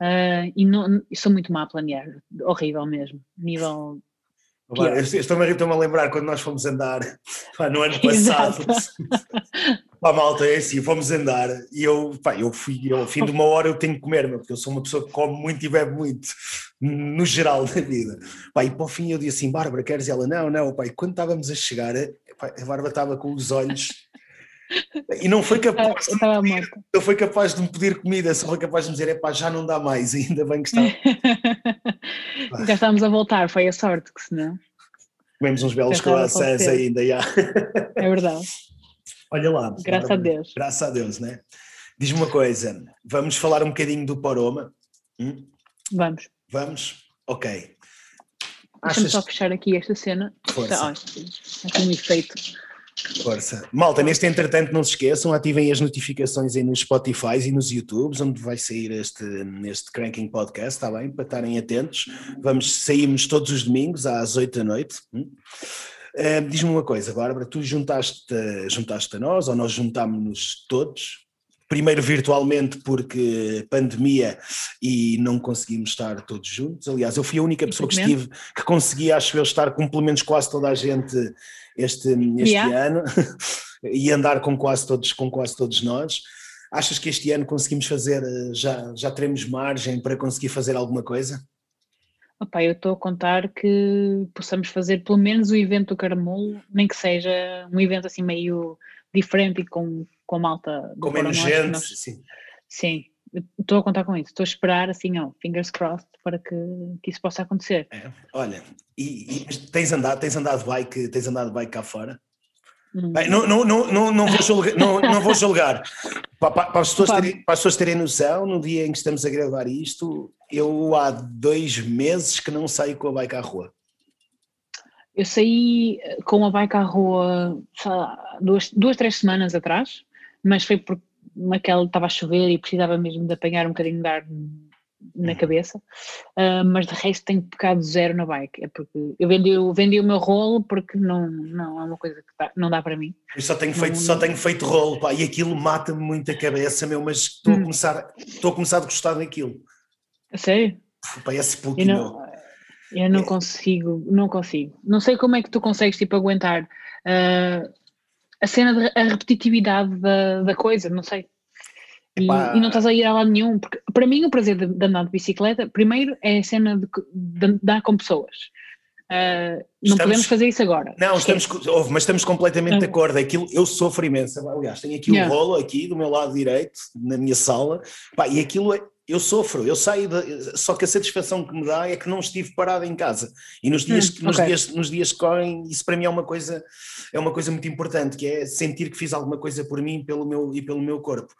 Uh, e, não, sou muito má a planear, horrível mesmo, nível Estou-me estou a lembrar quando nós fomos andar pá, no ano passado. pá, malta, é assim, fomos andar e eu, pá, eu fui, eu, ao fim de uma hora eu tenho que comer, meu, porque eu sou uma pessoa que come muito e bebe muito, no geral da vida. Pá, e para o fim eu disse assim, Bárbara, queres? ela, não, não, pá, e quando estávamos a chegar, pá, a Bárbara estava com os olhos e não foi capaz, ah, de, não foi capaz de me pedir comida, só foi capaz de me dizer: é pá, já não dá mais, ainda bem que está. já estamos a voltar, foi a sorte, que senão. Comemos uns belos croissants ainda, já. É verdade. Olha lá. Graças a Deus. Graças a Deus, né? Diz-me uma coisa, vamos falar um bocadinho do Paroma? Hum? Vamos. Vamos? Ok. Deixa-me Achas... só fechar aqui esta cena. Força. Está, aqui um efeito Força. Malta, neste entretanto, não se esqueçam, ativem as notificações aí nos Spotify e nos YouTubes, onde vai sair este, este Cranking Podcast, está bem? Para estarem atentos. Vamos, saímos todos os domingos às 8 da noite. Uh, Diz-me uma coisa, Bárbara, tu juntaste, juntaste a nós, ou nós juntámos-nos todos, primeiro virtualmente porque pandemia e não conseguimos estar todos juntos. Aliás, eu fui a única pessoa que estive que conseguia, acho eu, estar com pelo menos quase toda a gente este, este yeah. ano e andar com quase todos, com quase todos nós. Achas que este ano conseguimos fazer, eh, já, já teremos margem para conseguir fazer alguma coisa? Opa, eu estou a contar que possamos fazer pelo menos o evento do Caramulo, nem que seja um evento assim meio diferente e com, com malta. Com menos gente, nós, sim. Sim, estou a contar com isso, estou a esperar assim, ó, fingers crossed para que, que isso possa acontecer. É, olha, e, e, tens andado, tens andado bike, tens andado bike cá fora? Hum. Bem, não, não, não, não, não, vou julgar, não, não vou julgar. Para, para, as pessoas terem, para as pessoas terem noção, no dia em que estamos a gravar isto, eu há dois meses que não saio com a bike à rua. Eu saí com a bike à rua duas, duas, três semanas atrás, mas foi porque naquela estava a chover e precisava mesmo de apanhar um bocadinho de ar na uhum. cabeça, uh, mas de resto tenho pecado zero na bike, é porque eu vendi, vendi o meu rolo porque não, não é uma coisa que dá, não dá para mim. Eu só tenho feito, não, só tenho feito rolo, pá, e aquilo mata-me muito a cabeça, meu, mas estou hum. a começar, estou a começar a gostar daquilo. A sério? Parece pouco, eu não, eu não é. consigo, não consigo. Não sei como é que tu consegues, tipo, aguentar uh, a cena, de, a repetitividade da, da coisa, não sei. E, e, não estás a ir a lado nenhum, porque para mim o prazer de, de andar de bicicleta, primeiro é a cena de, de andar com pessoas. Uh, não estamos, podemos fazer isso agora. Não, estamos, mas estamos completamente de acordo. Aquilo, eu sofro imenso. Aliás, tenho aqui yeah. um rolo aqui do meu lado direito, na minha sala, pá, e aquilo é, eu sofro, eu saio, de, só que a satisfação que me dá é que não estive parado em casa. E nos dias, hum, nos, okay. dias, nos dias que correm, isso para mim é uma coisa, é uma coisa muito importante, que é sentir que fiz alguma coisa por mim pelo meu, e pelo meu corpo.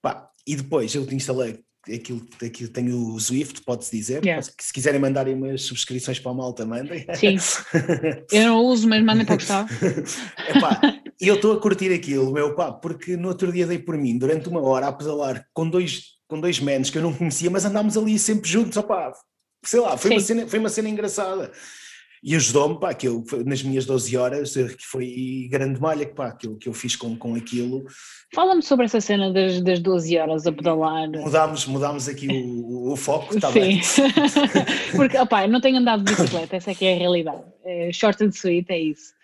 Pá, e depois eu instalei aquilo, aquilo tenho o Swift, pode-se dizer. Yeah. Se quiserem mandarem umas subscrições para a malta, mandem. Sim. eu não uso, mas mandem para o Gustavo. E eu estou a curtir aquilo, meu pá, porque no outro dia dei por mim, durante uma hora, a pedalar com dois, com dois menos que eu não conhecia, mas andámos ali sempre juntos, opá, sei lá, foi, uma cena, foi uma cena engraçada. E ajudou-me, pá, que eu, nas minhas 12 horas, que foi grande malha pá, que, eu, que eu fiz com, com aquilo. Fala-me sobre essa cena das, das 12 horas a pedalar. Mudámos, mudámos aqui o, o foco, está bem? Porque, opá, não tenho andado de bicicleta, essa é que é a realidade. É, short and sweet, é isso.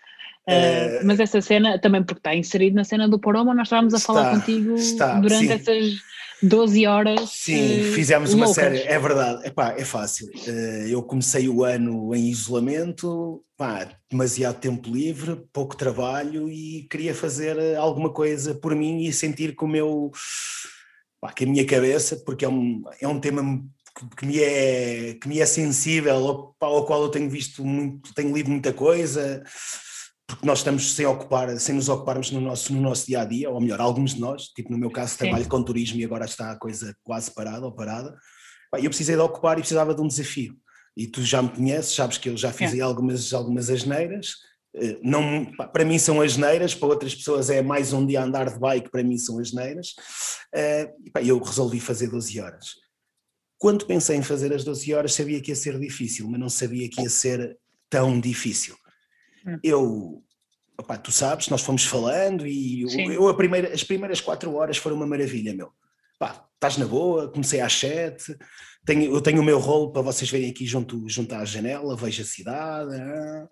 Uh, mas essa cena também porque está inserido na cena do Poroma, nós estávamos a está, falar contigo está, durante sim. essas 12 horas. Sim, uh, fizemos uma série, é verdade, Epá, é fácil. Uh, eu comecei o ano em isolamento, pá, demasiado tempo livre, pouco trabalho e queria fazer alguma coisa por mim e sentir que o meu, pá, que a minha cabeça, porque é um, é um tema que me é, que me é sensível, ao, ao qual eu tenho visto muito, tenho lido muita coisa porque nós estamos sem ocupar, sem nos ocuparmos no nosso, no nosso dia a dia, ou melhor, alguns de nós, tipo no meu caso, Sim. trabalho com turismo e agora está a coisa quase parada ou parada. Eu precisei de ocupar e precisava de um desafio. E tu já me conheces, sabes que eu já fiz é. algumas, algumas asneiras. Eh, não, para mim são asneiras, para outras pessoas é mais um dia andar de bike, para mim são asneiras. Eh, e eu resolvi fazer 12 horas. Quando pensei em fazer as 12 horas, sabia que ia ser difícil, mas não sabia que ia ser tão difícil. Hum. Eu, opa, tu sabes, nós fomos falando e eu, eu primeira, as primeiras quatro horas foram uma maravilha, meu. Pá, estás na boa, comecei às sete, tenho, eu tenho o meu rolo para vocês verem aqui junto, junto à janela, vejo a cidade. Ah.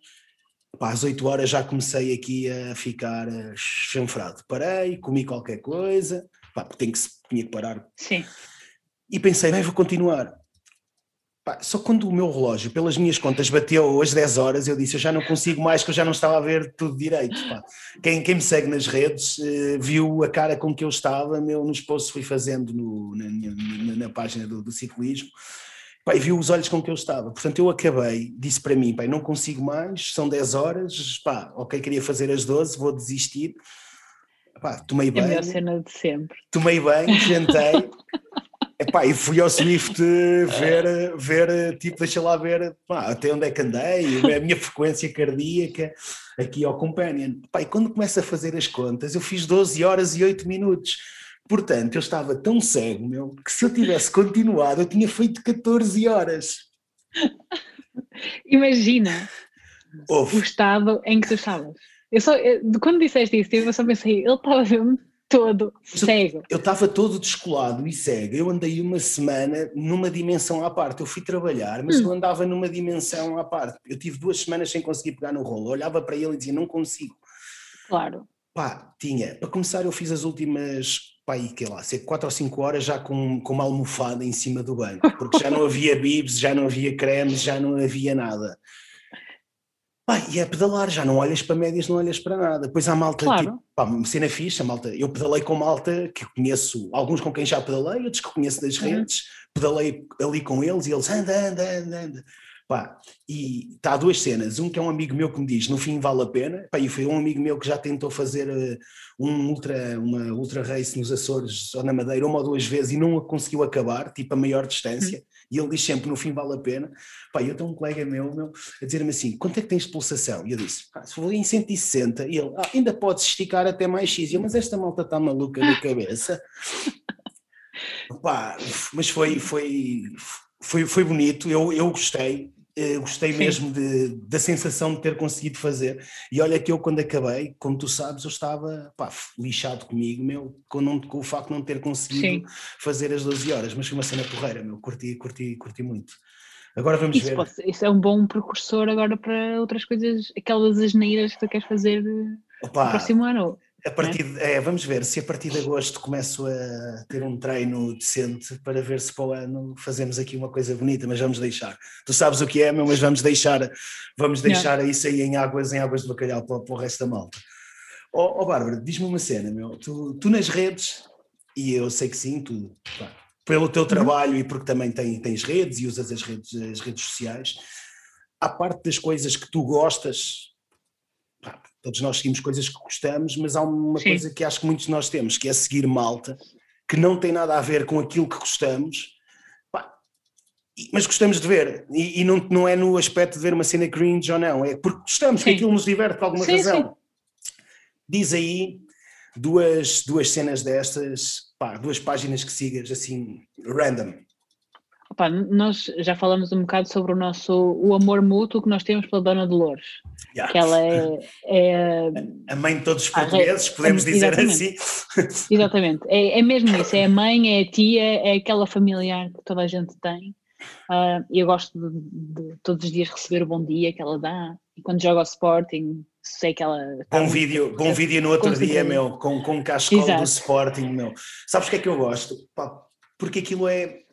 Pá, às oito horas já comecei aqui a ficar ah, chanfrado. Parei, comi qualquer coisa, pá, porque tenho que, tinha que parar. Sim. E pensei, bem, vou continuar. Pá, só quando o meu relógio, pelas minhas contas, bateu às 10 horas, eu disse: Eu já não consigo mais, que eu já não estava a ver tudo direito. Quem, quem me segue nas redes uh, viu a cara com que eu estava, meu, nos posts fui fazendo no, na, na, na, página do, do ciclismo, pá, e viu os olhos com que eu estava. Portanto, eu acabei, disse para mim: pá, Não consigo mais, são 10 horas, pá, ok, queria fazer as 12, vou desistir. Pá, tomei bem. É a melhor cena de sempre. Tomei bem, jantei. Epá, e fui ao Swift ver, ver tipo, deixa lá ver pá, até onde é que andei, a minha frequência cardíaca aqui ao Companion. Epá, e quando começo a fazer as contas, eu fiz 12 horas e 8 minutos. Portanto, eu estava tão cego, meu, que se eu tivesse continuado, eu tinha feito 14 horas. Imagina o estado em que tu estavas. Eu só, eu, quando disseste isso, eu só pensei, ele estava mesmo todo cego. Eu estava todo descolado e cego. Eu andei uma semana numa dimensão à parte. Eu fui trabalhar, mas hum. eu andava numa dimensão à parte. Eu tive duas semanas sem conseguir pegar no rolo. Eu olhava para ele e dizia: Não consigo. Claro. Pá, tinha. Para começar, eu fiz as últimas, pá, aí, que lá, sei, quatro ou cinco horas já com, com uma almofada em cima do banco, porque já não havia bibs, já não havia cremes, já não havia nada. Pá, e é pedalar, já não olhas para médias, não olhas para nada. Depois há malta, claro. tipo, pá, uma cena fixa, malta. Eu pedalei com malta que conheço, alguns com quem já pedalei, outros que conheço das uhum. redes, pedalei ali com eles e eles anda, anda, anda, anda. Pá, e está há duas cenas. Um que é um amigo meu que me diz, no fim vale a pena. Pá, e foi um amigo meu que já tentou fazer uh, um ultra, uma ultra race nos Açores ou na Madeira uma ou duas vezes e não a conseguiu acabar, tipo a maior distância. Uhum. E ele diz sempre, no fim vale a pena. Pá, eu tenho um colega meu, meu a dizer-me assim, quanto é que tens de pulsação? E eu disse, se for em 160, e ele, ah, ainda podes esticar até mais X. E eu, mas esta malta está maluca na cabeça. Pá, mas foi, foi, foi, foi bonito, eu, eu gostei, Uh, gostei Sim. mesmo de, da sensação de ter conseguido fazer. E olha que eu, quando acabei, como tu sabes, eu estava pá, lixado comigo, meu, com, não, com o facto de não ter conseguido Sim. fazer as 12 horas, mas foi uma cena porreira, meu, curti, curti, curti muito. Agora vamos isso ver. Pode, isso é um bom precursor agora para outras coisas, aquelas asneiras que tu queres fazer Opa, no próximo ano. A partir de, é, vamos ver se a partir de agosto começo a ter um treino decente para ver se para o ano fazemos aqui uma coisa bonita, mas vamos deixar. Tu sabes o que é, meu, mas vamos deixar, vamos deixar isso aí em águas, em águas de bacalhau para, para o resto da malta. Ó oh, oh, Bárbara, diz-me uma cena, meu. Tu, tu, nas redes, e eu sei que sim, tu, pá, pelo teu uhum. trabalho e porque também tens, tens redes e usas as redes, as redes sociais, a parte das coisas que tu gostas, Todos nós seguimos coisas que gostamos, mas há uma Sim. coisa que acho que muitos de nós temos, que é seguir malta, que não tem nada a ver com aquilo que gostamos, mas gostamos de ver. E, e, não, não é no aspecto de ver uma cena cringe ou não, é porque gostamos, sim. que aquilo nos diverte por alguma sim, razão. Sim. Diz aí duas, duas cenas destas, pá, duas páginas que sigas assim, random. Opa, nós já falamos um bocado sobre o nosso o amor mútuo que nós temos pela Dona Dolores. Yeah. Que ela é, é, a mãe de todos os portugueses, podemos dizer exatamente. assim. Exatamente, é, é mesmo isso, é a mãe, é a tia, é aquela familiar que toda a gente tem. Uh, eu gosto de, de, todos os dias receber o bom dia que ela dá. E quando joga ao Sporting, sei que ela. Bom vídeo, bom vídeo no outro dia, meu, com, com um cascol do Sporting, meu. Sabes o que é que eu gosto? Porque aquilo é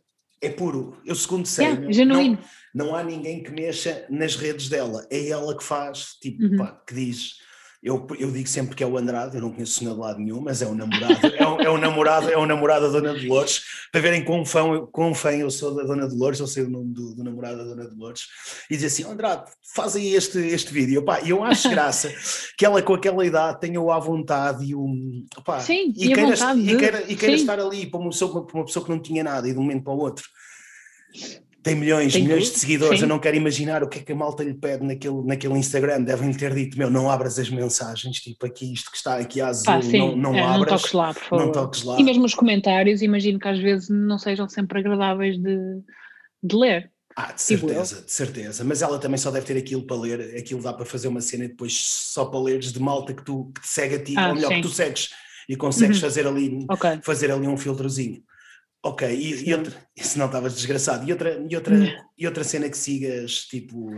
é puro. Eu segundo sei, yeah, não, não, há ninguém que mexa nas redes dela. É ela que faz, tipo, uhum. pá, que diz Eu, eu digo sempre que é o Andrade, eu não conheço de lado nenhum, mas é o namorado, é o, é o namorado, é o namorado da Dona Dolores, para verem quão fã, quão fã eu sou da Dona Dolores, eu sei o nome do, do namorado da Dona Dolores, e diz assim, Andrade, faz aí este, este vídeo, e eu acho graça que ela com aquela idade tenha o à vontade e o... Opá, Sim, e, e, queira, vontade e, queira, e queira estar ali para uma, pessoa, para uma pessoa que não tinha nada e de um momento para o outro. Tem milhões, Tem milhões tudo, de seguidores, sim. eu não quero imaginar o que é que a malta lhe pede naquele, naquele Instagram. Devem ter dito: meu, não abras as mensagens, tipo aqui, isto que está aqui azul, Pá, não, não é, não abras. toques lá, por favor. não toques lá. E mesmo os comentários, imagino que às vezes não sejam sempre agradáveis de, de ler. Ah, de certeza, de certeza. Mas ela também só deve ter aquilo para ler, aquilo dá para fazer uma cena e depois só para leres de malta que, tu, que te segue a ti, Ah, ou melhor, sim. que tu segues e consegues Uhum. fazer, ali, Ok. fazer ali um filtrozinho. Ok, e, e outra, se não estavas desgraçado, e outra, e, outra, Hum. e outra cena que sigas, tipo,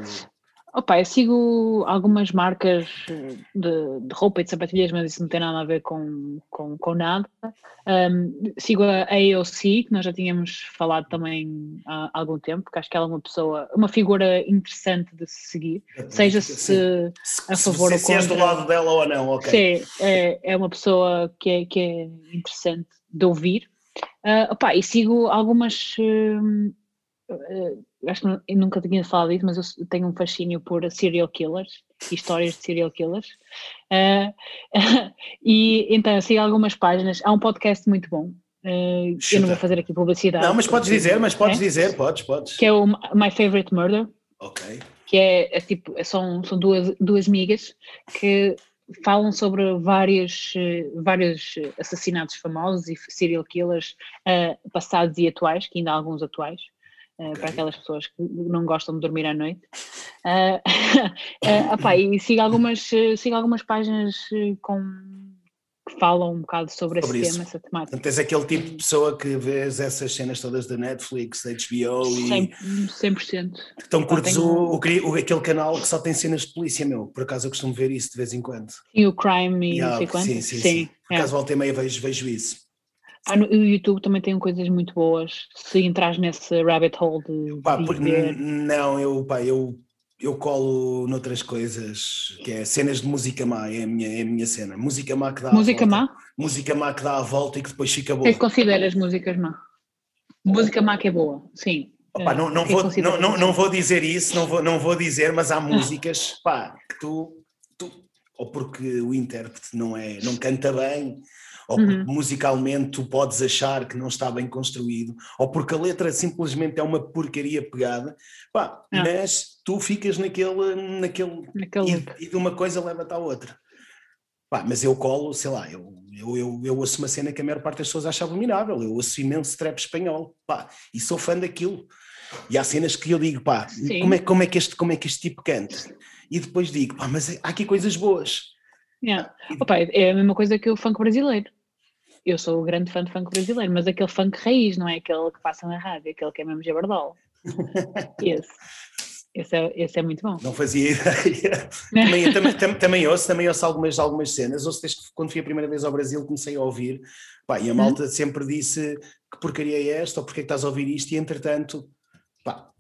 Opa, eu sigo algumas marcas eh, de, de roupa e de sapatilhas, mas isso não tem nada a ver com, com, com nada. Um, sigo a AOC, que nós já tínhamos falado também há algum tempo, porque acho que ela é uma pessoa, uma figura interessante de se seguir, seja se, Sim. a se, favor se, ou se és do contra. lado dela ou não, ok. Sim, é, é uma pessoa que é, que é interessante de ouvir. Ah, opá, e sigo algumas. hum, eh, acho que nunca tinha falado disso, mas eu tenho um fascínio por serial killers, histórias de serial killers. Ah, e então, eu sigo algumas páginas. Há um podcast muito bom. eu não vou fazer aqui publicidade. Não, mas podes dizer, mas podes é, dizer, podes, podes. Que é o My Favorite Murder Ok. que é, é tipo, são, são duas, duas amigas que falam sobre vários, eh, vários assassinatos famosos e serial killers eh, passados e atuais, que ainda há alguns atuais, eh, Ok. para aquelas pessoas que não gostam de dormir à noite. Eh, eh, opá, e sigo algumas, sigo algumas páginas com, que falam um bocado sobre, Sobre esse isso. tema, essa temática. Portanto, és aquele tipo de pessoa que vês essas cenas todas da Netflix, da HBO e 100%. 100%. então curtes tenho- o, o, aquele canal que só tem cenas de polícia, meu. Por acaso eu costumo ver isso de vez em quando. E o crime e não sei quanto. sim, sim, sim. Por é. acaso volta e meia vejo, vejo isso. Ah, no, o YouTube também tem coisas muito boas. Se entras nesse rabbit hole de, Pá, de ver. não, eu, pá, eu, eu colo noutras coisas, que é cenas de música má, é a minha, é a minha cena. Música má que dá Música a volta. má? Música má que dá a volta e que depois fica O boa. que é que consideras músicas má? Música má que é boa, sim. Opa, não, não, o vou, não, não, não vou dizer isso, não vou, não vou dizer, mas há músicas pá, que tu, tu, ou porque o intérprete não, é, não canta bem, ou porque Uhum. musicalmente tu podes achar que não está bem construído, ou porque a letra simplesmente é uma porcaria pegada, pá, Ah. mas tu ficas naquele, naquele Naquele e, e de uma coisa leva-te à outra. Pá, mas eu colo, sei lá, eu, eu, eu, eu ouço uma cena que a maior parte das pessoas acha abominável. Eu ouço imenso trap espanhol, pá, e sou fã daquilo. E há cenas que eu digo, pá, Sim. como é, como, é que este, como é que este tipo canta? E depois digo, pá, mas há aqui coisas boas. Yeah. Opa, é a mesma coisa que o funk brasileiro. Eu sou o grande fã de funk brasileiro, mas aquele funk raiz, não é aquele que passa na rádio, aquele que é mesmo jabardol. Esse. Esse é, esse é muito bom. Não fazia ideia. também, também, tam- também ouço, também ouço algumas, algumas cenas. Ouço desde que quando fui a primeira vez ao Brasil comecei a ouvir. Pá, e a malta sempre disse que porcaria é esta, ou porque é que estás a ouvir isto, e entretanto, pá,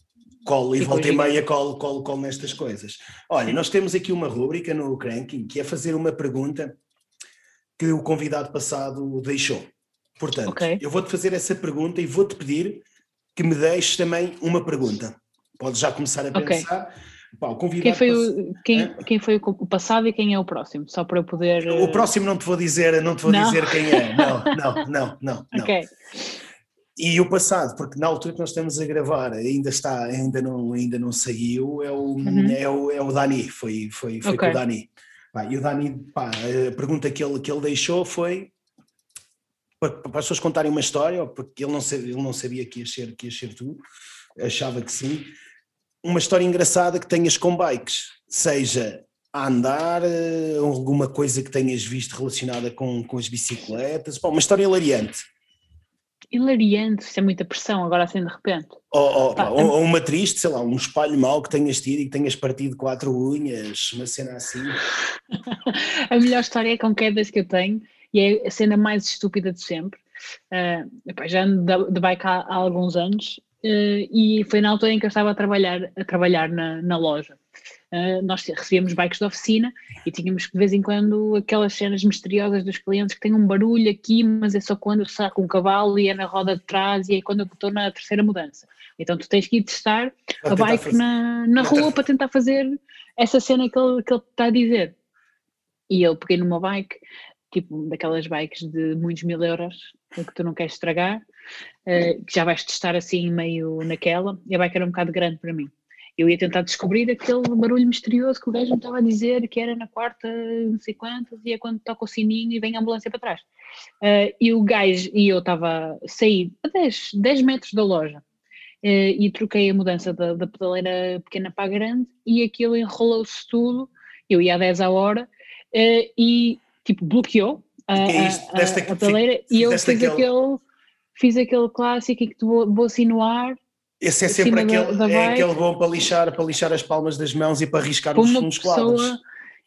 colo e volta e meia, colo, colo, colo nestas coisas. Olha, nós temos aqui uma rúbrica no Cranking que é fazer uma pergunta que o convidado passado deixou. Portanto, Ok. eu vou-te fazer essa pergunta e vou-te pedir que me deixes também uma pergunta. Podes já começar a Ok. pensar. Pá, Quem foi, o, quem, quem foi o passado e quem é o próximo? Só para eu poder. O eh, próximo não te vou dizer, não te vou Não? dizer quem é. Não, não, não, não, não. Ok. E o passado, porque na altura que nós estamos a gravar ainda está, ainda não, ainda não saiu, é o, Uhum. é o, é o Dani, foi, foi, foi Ok. com o Dani. Pá, e o Dani, pá, a pergunta que ele, que ele deixou foi para, para as pessoas contarem uma história, porque ele não sabia, ele não sabia que, ia ser, que ia ser tu, achava que sim, uma história engraçada que tenhas com bikes, seja a andar, eh, alguma coisa que tenhas visto relacionada com, com as bicicletas, pá, uma história hilariante. Hilariante, isso é muita pressão, agora assim de repente. Ou, ou- Pá, ou- ou uma triste, sei lá, um espalho mau que tenhas tido e que tenhas partido quatro unhas, uma cena assim. A melhor história é com quedas que eu tenho e é a cena mais estúpida de sempre. Epá, já ando de- bike há, há alguns anos uh, e foi na altura em que eu estava a trabalhar, a trabalhar na, na loja. Uh, nós recebíamos bikes de oficina e tínhamos de vez em quando aquelas cenas misteriosas dos clientes que têm um barulho aqui, mas é só quando eu saco um cavalo e é na roda de trás e é quando eu estou na terceira mudança. Então tu tens que ir testar a bike fazer... na, na rua para tentar fazer essa cena que ele, que ele está a dizer. E eu peguei numa bike, tipo daquelas bikes de muitos mil euros, que tu não queres estragar, uh, que já vais testar assim meio naquela, e a bike era um bocado grande para mim. Eu ia tentar descobrir aquele barulho misterioso que o gajo me estava a dizer que era na quarta, não sei quantas, e é quando toca o sininho e vem a ambulância para trás. Uh, e o gajo, e eu estava a sair a 10, 10 metros da loja, uh, e troquei a mudança da, da pedaleira pequena para a grande, e aquilo enrolou-se tudo, eu ia a 10 a hora, uh, e tipo bloqueou a, é a, a, e eu fiz aquele... aquele... Fiz aquele clássico em que vou, vou sinuar esse é sempre aquele, da, da é aquele bom para lixar, para lixar as palmas das mãos e para riscar os fundos quadros.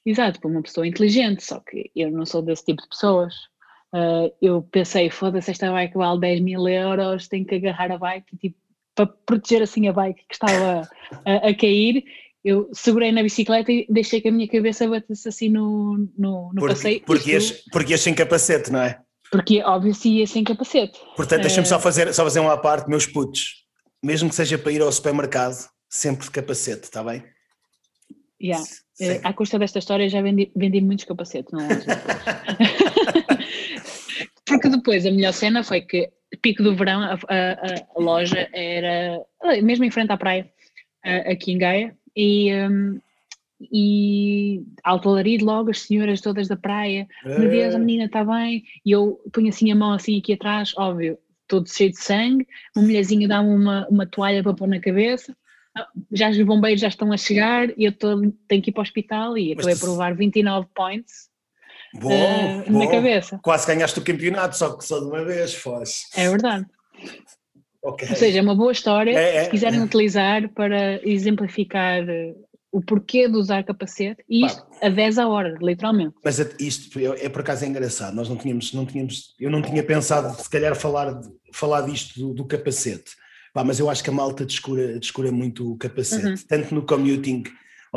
Exato, para uma pessoa inteligente, só que eu não sou desse tipo de pessoas. Uh, eu pensei, foda-se, esta bike vale 10 mil euros, tenho que agarrar a bike tipo, para proteger assim a bike que estava a, a, cair. Eu segurei na bicicleta e deixei que a minha cabeça batesse assim no, no, no porque, passeio. Porque ias, porque ias sem capacete, não é? Porque, óbvio, se ia sem capacete. Portanto, deixa-me uh, só, fazer, só fazer uma parte, meus putos mesmo que seja para ir ao supermercado, sempre de capacete, está bem? Yeah. Uh, à custa desta história já vendi, vendi muitos capacetes, não é? Porque depois a melhor cena foi que pico do verão a, a, a loja era mesmo em frente à praia, aqui em Gaia, e, um, e alto alarido logo, as senhoras todas da praia, meu Deus, a menina está bem, e eu ponho assim a mão assim aqui atrás, óbvio, todo cheio de sangue, uma mulherzinha dá-me uma, uma toalha para pôr na cabeça, ah, já os bombeiros já estão a chegar e eu tô, tenho que ir para o hospital e acabei por levar 29 points bom, uh, bom. na cabeça. Quase ganhaste o campeonato, só que só de uma vez fosse. É verdade. Okay. Ou seja, é uma boa história, é, é, se quiserem é. utilizar para exemplificar o porquê de usar capacete, e isto Pá. a 10 a hora, literalmente. Mas isto é, é por acaso é engraçado, nós não tínhamos, não tínhamos, eu não tinha pensado se calhar falar, falar disto do, do capacete, Pá, mas eu acho que a malta descura, descura muito o capacete, uhum. tanto no commuting,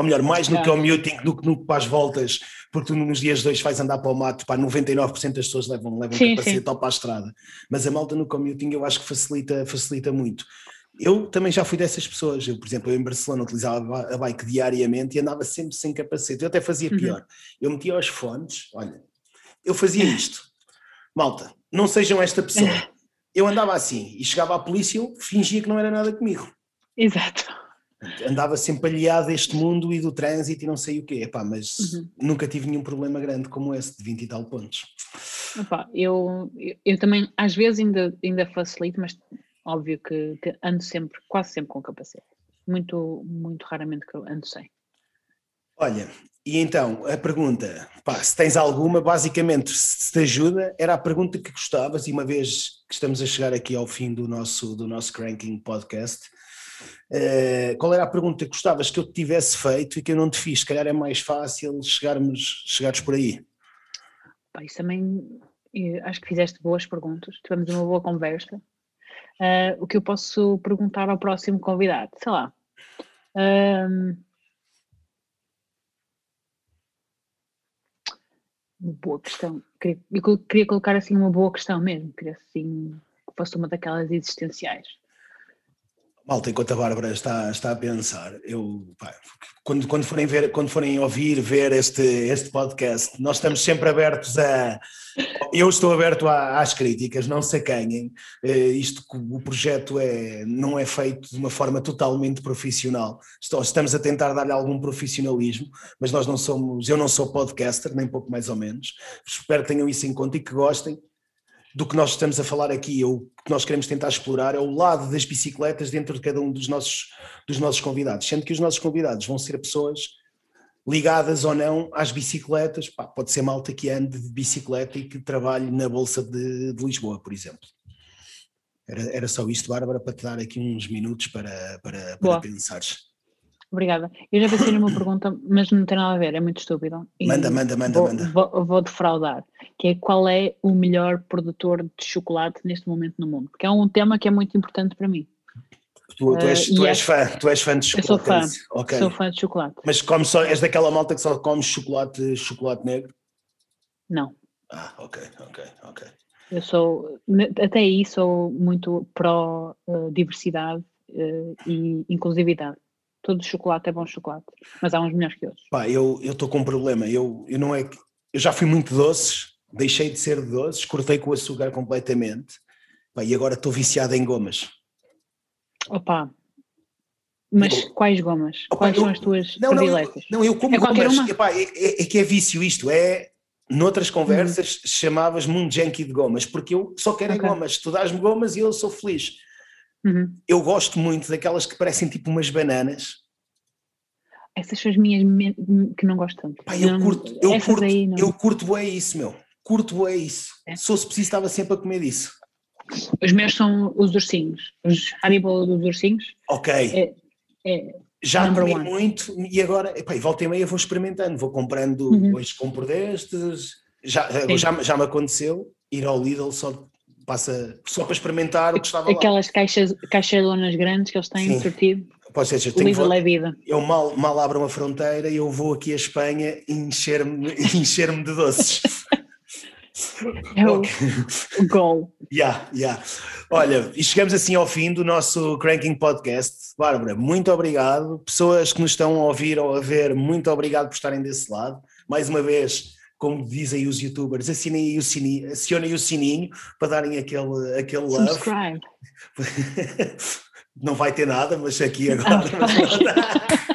ou melhor, mais no commuting do que no, para as voltas, porque tu nos dias dois vais andar para o mato, pá, 99% das pessoas levam, levam sim, capacete ou para a estrada, mas a malta no commuting eu acho que facilita, facilita muito eu também já fui dessas pessoas. Eu, por exemplo, eu em Barcelona utilizava a bike diariamente e andava sempre sem capacete. Eu até fazia uhum. pior. Uhum. Eu metia os fones, olha, eu fazia isto. Malta, não sejam esta pessoa. Eu andava assim e chegava à polícia e eu fingia que não era nada comigo. Exato. Andava sempre aliado deste mundo e do trânsito e não sei o quê. Epá, mas uhum. nunca tive nenhum problema grande como esse, de 20 e tal pontos. Epá, eu, eu, eu também, às vezes, ainda, ainda facilito, mas óbvio que, que, ando sempre, quase sempre com capacete. Muito, muito raramente que eu ando sem. Olha, e então a pergunta, pá, se tens alguma, basicamente, se te ajuda, era a pergunta que gostavas, e uma vez que estamos a chegar aqui ao fim do nosso, do nosso Cranking Podcast, uh, qual era a pergunta que gostavas que eu te tivesse feito e que eu não te fiz? Se calhar é mais fácil chegarmos, chegares por aí. Pá, isso também, acho que fizeste boas perguntas, tivemos uma boa conversa uh, o que eu posso perguntar ao próximo convidado? Sei lá. Um, uma boa questão. Eu queria colocar assim uma boa questão mesmo, queria assim que fosse uma daquelas existenciais. Malta, enquanto a Bárbara está, está a pensar, eu, pá, quando, quando, forem ver, quando forem ouvir, ver este, este podcast, nós estamos sempre abertos a. Eu estou aberto a, às críticas, não se acanhem. Uh, isto, o projeto é, não é feito de uma forma totalmente profissional. Estamos a tentar dar-lhe algum profissionalismo, mas nós não somos. Eu não sou podcaster, nem pouco mais ou menos. Espero que tenham isso em conta e que gostem do que nós estamos a falar aqui, ou que nós queremos tentar explorar, é o lado das bicicletas dentro de cada um dos nossos, dos nossos convidados, sendo que os nossos convidados vão ser pessoas ligadas ou não às bicicletas, Pá, pode ser malta que ande de bicicleta e que trabalhe na Bolsa de, de Lisboa, por exemplo. Era, era só isto, Bárbara, para te dar aqui uns minutos para, para, para pensares. Obrigada. Eu já pensei numa pergunta, mas não tem nada a ver, é muito estúpido. Manda, manda, manda, vou, manda. Vou, vou defraudar, que é qual é o melhor produtor de chocolate neste momento no mundo? Porque é um tema que é muito importante para mim. Tu, tu, és, Uh, tu e és fã, tu és fã de Eu sou chocolate. fã, é isso? Ok. Sou fã de chocolate. Mas come só, és daquela malta que só come chocolate, chocolate negro? Não. Ah, ok, ok, ok. Eu sou, até aí sou muito pró eh, diversidade eh, e inclusividade. Todo chocolate é bom chocolate, mas há uns melhores que outros. Pá, eu estou com um problema. Eu, eu não é que. Eu já fui muito doces, deixei de ser doces, cortei com o açúcar completamente. Pá, e agora estou viciado em gomas. Opa! Mas Eu- quais gomas? Opa, Quais eu- são as tuas Não, não, eu, prediletas? não, eu como É gomas. Epá, é, é- é que é vício isto. É. Noutras conversas chamavas-me um junkie de gomas, porque eu só quero é Ok. gomas. Tu dás-me gomas e eu sou feliz. Uhum. Eu gosto muito daquelas que parecem tipo umas bananas. Essas são as minhas que não gosto tanto. Pá, eu Não- curto, eu curto, não. eu curto é isso, meu. Curto é isso. É? Se fosse preciso, estava sempre a comer disso. Os meus são os ursinhos. Os Haribo dos ursinhos. Ok, É, é, já comi one. muito e agora, epá, volta e meia vou experimentando, vou comprando, Uhum. hoje compro destes, já, Sim. já, já me aconteceu ir ao Lidl só, passa, só para experimentar o que estava lá. aquelas caixas, caixaronas grandes que eles têm Sim. sortido. Pode ser, eu, tenho é vida. eu mal, mal abro uma fronteira e eu vou aqui à Espanha encher-me encher de doces. É o, o goal. Ya, ya. Olha, e chegamos assim ao fim do nosso Cranking Podcast. Bárbara, muito obrigado. Pessoas que nos estão a ouvir ou a ver, muito obrigado por estarem desse lado. Mais uma vez, como dizem os youtubers, assinem o sininho, acionem o sininho para darem aquele, aquele love. Subscribe. Não vai ter nada, mas aqui agora.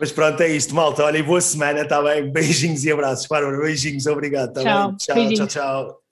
Mas pronto, é isto, malta. Olha, boa semana, está bem? Beijinhos e abraços. Bárbara, beijinhos, obrigado. Tá Tchau, bem? Tchau, beijinhos. tchau, tchau.